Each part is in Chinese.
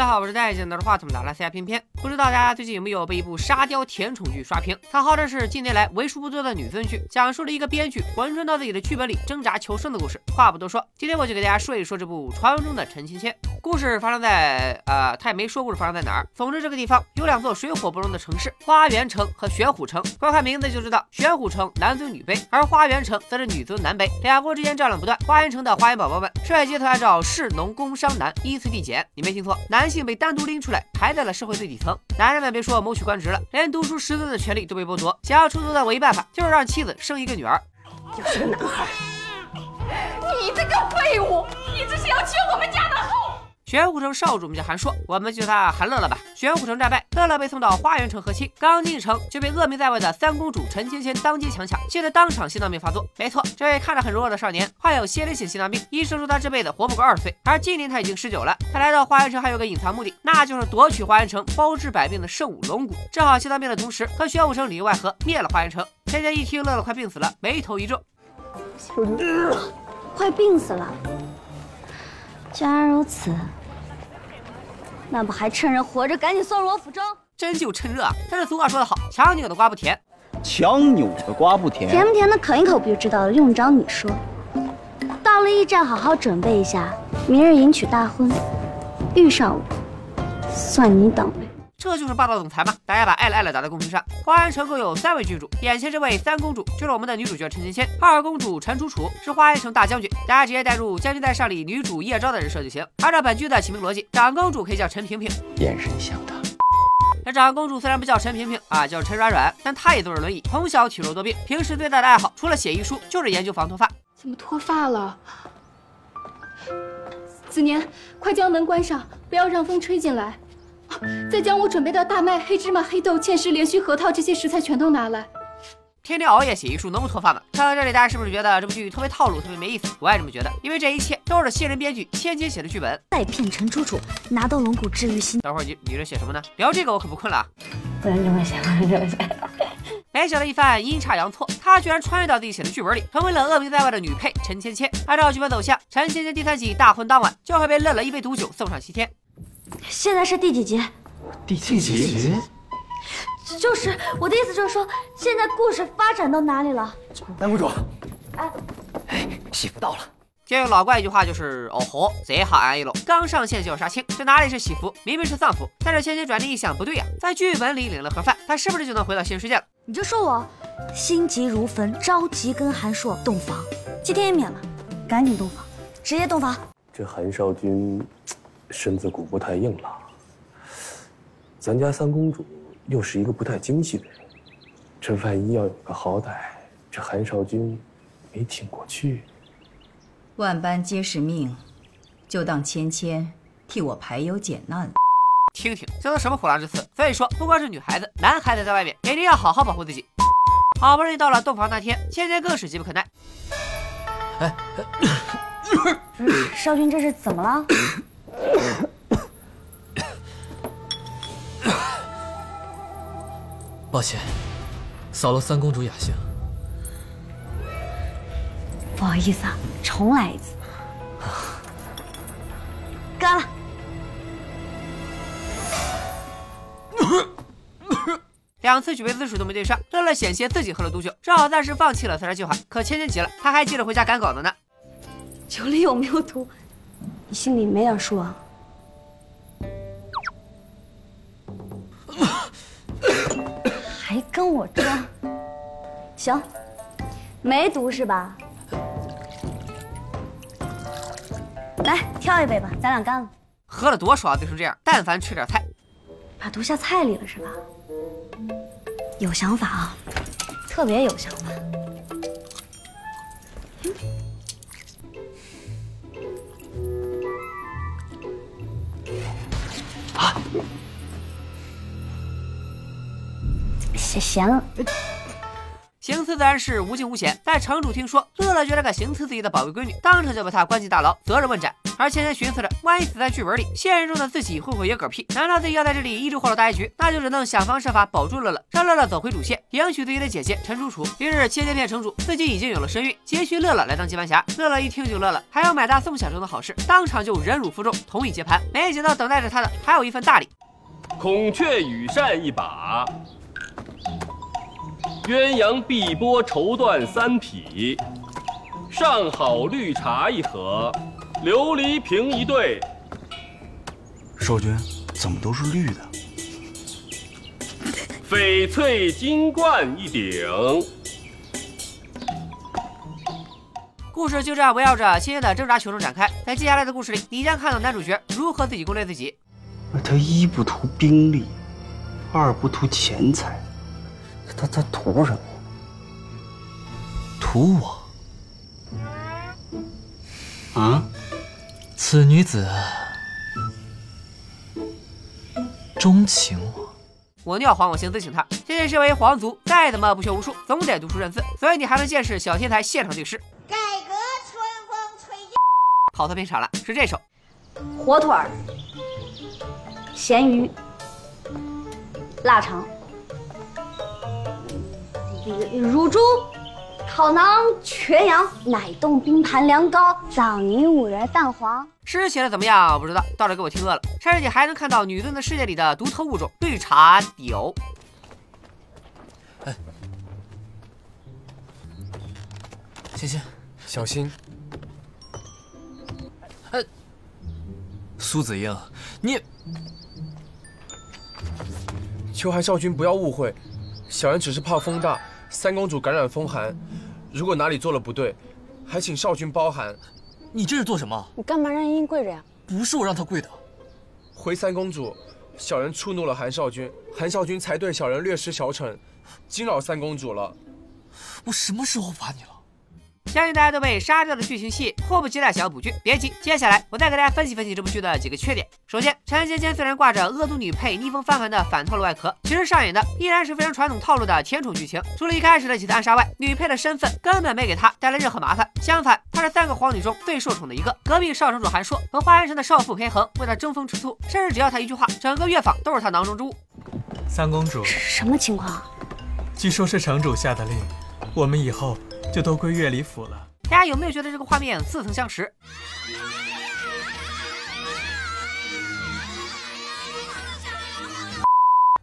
大家好，我是戴眼镜拿着话筒的拉斯加偏偏。不知道大家最近有没有被一部沙雕甜宠剧刷屏？它号称是近年来为数不多的女尊剧，讲述了一个编剧魂穿到自己的剧本里挣扎求生的故事。话不多说，今天我就给大家说一说这部传闻中的陈芊芊。故事发生在……呃，他也没说故事发生在哪儿。总之，这个地方有两座水火不容的城市——花园城和玄虎城。光看名字就知道，玄虎城男尊女卑，而花园城则是女尊男卑，两国之间战乱不断。花园城的花园宝宝们率街头按照士农工商男依次递减。你没听错，男性被单独拎出来排在了社会最底层。男人们别说谋取官职了，连读书识字的权利都被剥夺。想要出头的唯一办法就是让妻子生一个女儿。就是个男孩。你这个废物，你这是要绝我们家的后。玄武城少主们叫韩硕，我们就叫他韩乐乐吧。玄武城战败，乐乐被送到花园城和亲。刚进城就被恶名在外的三公主陈芊芊当街强抢，气得当场心脏病发作。没错，这位看着很柔弱的少年患有先天性心脏病，医生说他这辈子活不过二十岁。而今年他已经十九了。他来到花园城还有个隐藏目的，那就是夺取花园城包治百病的圣武龙骨，治好心脏病的同时和玄武城里应外合，灭了花园城。芊芊一听乐乐快病死了，眉头一皱，快病死了。既然如此。那不还趁人活着赶紧送入我府中？真就趁热啊！但是俗话说得好，强扭的瓜不甜。强扭的瓜不甜，甜不甜的啃一口不就知道了？用不着你说？到了驿站好好准备一下，明日迎娶大婚，遇上我，算你倒霉。这就是霸道总裁吗？大家把爱了爱了打在公屏上。花安城共有三位郡主，眼前这位三公主就是我们的女主角陈芊芊，二公主陈楚楚是花安城大将军，大家直接带入《将军在上》里女主叶昭的人设就行。按照本剧的起名逻辑，长公主可以叫陈萍萍，眼神像她。这长公主虽然不叫陈萍萍啊，叫陈软软，但她也坐着轮椅，从小体弱多病，平时最大的爱好除了写遗书就是研究防脱发。怎么脱发了？子年，快将门关上，不要让风吹进来。再将我准备的大麦、黑芝麻、黑豆、芡实、连须、核桃这些食材全都拿来。天天熬夜写遗书能不脱发吗？看到这里，大家是不是觉得这部剧特别套路、特别没意思？我也这么觉得，因为这一切都是新人编剧芊芊写的剧本。再骗陈楚楚拿到龙骨治愈心。等会儿你你这写什么呢？聊这个我可不困了啊！不能这么写，不能这么写。没想到一番阴差阳错，他居然穿越到自己写的剧本里，成为了恶名在外的女配陈芊芊。按照剧本走向，陈芊芊第三集大婚当晚就会被乐乐一杯毒酒送上西天。现在是第几集？第几集？就是我的意思，就是说现在故事发展到哪里了？南公主，哎，哎，媳妇到了。借用老怪一句话就是哦吼，贼好安逸喽！刚上线就要杀青，这哪里是喜服，明明是丧服。但是芊芊转念一想，不对呀，在剧本里领了盒饭，他是不是就能回到现实世界了？你就说我心急如焚，着急跟韩硕洞房，几天也免了，赶紧洞房，直接洞房。这韩少君身子骨不太硬朗，咱家三公主又是一个不太精细的人，这万一要有个好歹，这韩少君没挺过去。万般皆是命，就当芊芊替我排忧解难了。听听，这都什么虎狼之词？所以说，不光是女孩子，男孩子在外面也一定要好好保护自己。好不容易到了洞房那天，芊芊更是急不可耐。哎，少君这是怎么了？抱歉，扫了三公主雅兴。不好意思啊，重来一次。干了。两次举杯姿势都没对上，乐乐险些自己喝了毒酒，只好暂时放弃了刺杀计划。可芊芊急了，他还记得回家赶稿子呢。酒里有没有毒？你心里没点数啊？还跟我装？行，没毒是吧？来挑一杯吧，咱俩干了。喝了多少啊，醉成这样？但凡吃点菜，把毒下菜里了是吧？有想法啊，特别有想法。行行。行刺自然是无惊无险，但城主听说乐乐居然敢行刺自己的宝贝闺女，当场就把她关进大牢，责任问斩。而芊芊寻思着，万一死在剧本里，现实中的自己会不会也嗝屁？难道自己要在这里一直活到大结局？那就只能想方设法保住乐乐，让乐乐走回主线，迎娶自己的姐姐陈楚楚。于是芊芊骗城主自己已经有了身孕，急需乐乐来当接盘侠。乐乐一听就乐了，还要买大送小中的好事，当场就忍辱负重，同意接盘。没想到等待着他的还有一份大礼。孔雀羽扇一把，鸳鸯碧波绸缎三匹，上好绿茶一盒，琉璃瓶一对。少君，怎么都是绿的？翡翠金冠一顶。故事就这样围绕着芊芊的挣扎求生展开。在接下来的故事里，你将看到男主角如何自己攻略自己。他一不图兵力，二不图钱财，他他图什么？图我。啊？此女子钟情我。我尿黄，我行自请他。现在身为皇族，再怎么不学无术，总得读书认字，所以你还能见识小天才现场对诗。改革春风吹又跑错片场了，是这首。火腿儿。咸鱼、腊肠、乳猪、烤馕、全羊、奶冻冰盘凉糕、枣泥五仁蛋黄。诗写的怎么样？不知道，倒是给我听饿了。甚至你还能看到女尊的世界里的独特物种——绿茶柳。哎，欣欣，小心！哎，苏子英，你。秋寒少君，不要误会，小人只是怕风大，三公主感染风寒。如果哪里做了不对，还请少君包涵。你这是做什么？你干嘛让茵茵跪着呀？不是我让她跪的。回三公主，小人触怒了韩少君，韩少君才对小人略施小惩，惊扰三公主了。我什么时候罚你了？相信大家都被杀掉的剧情戏迫不及待想要补剧，别急，接下来我再给大家分析分析这部剧的几个缺点。首先，陈芊芊虽然挂着恶毒女配逆风翻盘的反套路外壳，其实上演的依然是非常传统套路的甜宠剧情。除了一开始的几次暗杀外，女配的身份根本没给她带来任何麻烦。相反，她是三个皇女中最受宠的一个。隔壁少城主韩硕和花园城的少妇裴恒为她争风吃醋，甚至只要她一句话，整个乐坊都是她囊中之物。三公主，什么情况？据说是城主下的令，我们以后就都归乐里府了。大家有没有觉得这个画面似曾相识？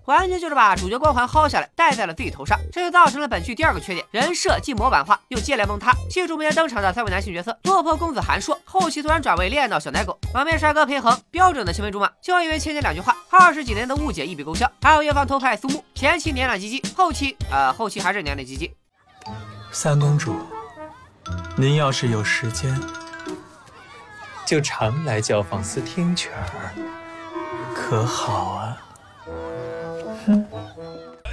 完全就是把主角光环薅下来戴在了自己头上，这就造成了本剧第二个缺点：人设既模板化又接连崩塌。戏中没登场的三位男性角色，落魄公子韩硕，后期突然转为恋爱脑小奶狗；旁边帅哥裴恒，标准的青梅竹马，就因为芊芊两句话，二十几年的误解一笔勾销。还有夜方偷拍苏木，前期娘两唧唧，后期呃后期还是娘两唧唧。三公主。您要是有时间，就常来教坊司听曲儿，可好啊？哼！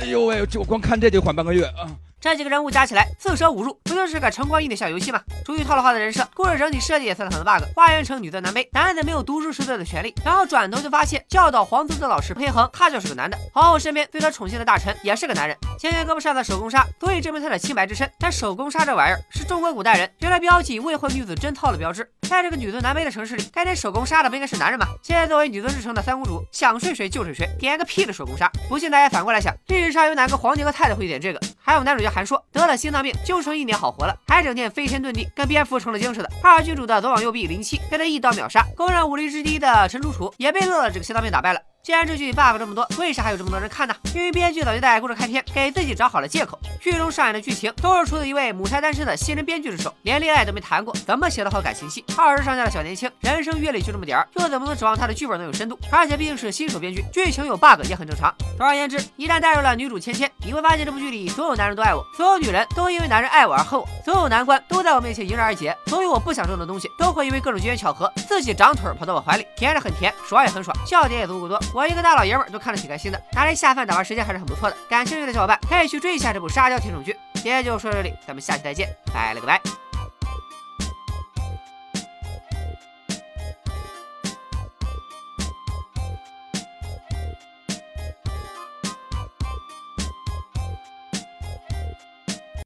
哎呦喂，就光看这得缓半个月啊！这几个人物加起来四舍五入，不就是个成光一的小游戏吗？出于套路化的人设，故事整体设计也算得很 bug。花园城女尊男卑，男子没有读书识字的权利。然后转头就发现教导皇族的老师裴恒，他就是个男的。皇后身边对他宠幸的大臣也是个男人。芊芊胳膊上的手工纱，足以证明他的清白之身。但手工纱这玩意儿是中国古代人用来标记未婚女子贞操的标志。在这个女尊男卑的城市里，该点手工杀的不应该是男人吗？现在作为女尊之城的三公主，想睡谁就睡谁，点个屁的手工杀！不信大家反过来想，历史上有哪个皇帝和太太会点这个？还有男主角韩烁得了心脏病，就剩一年好活了，还整天飞天遁地，跟蝙蝠成了精似的。二郡主的左膀右臂林七被他一刀秒杀，公认武力之低的陈楚楚也被乐乐这个心脏病打败了。既然这剧 bug 这么多，为啥还有这么多人看呢？因为编剧早就在故事开篇给自己找好了借口。剧中上演的剧情都是出自一位母胎单身的新人编剧之手，连恋爱都没谈过，怎么写得好感情戏？二十上下的小年轻，人生阅历就这么点儿，又怎么能指望他的剧本能有深度？而且毕竟是新手编剧，剧情有 bug 也很正常。总而言之，一旦带入了女主芊芊，你会发现这部剧里所有男人都爱我，所有女人都因为男人爱我而恨我，所有难关都在我面前迎刃而解，所有我不想中的东西都会因为各种机缘巧合自己长腿跑到我怀里，甜着很甜，爽也很爽，笑点也足够多。我一个大老爷们儿。都看得挺开心的，拿来下饭打发时间还是很不错的。感兴趣的小伙伴可以去追一下这部沙雕甜宠剧。今天就说到这里，咱们下期再见，拜了个拜。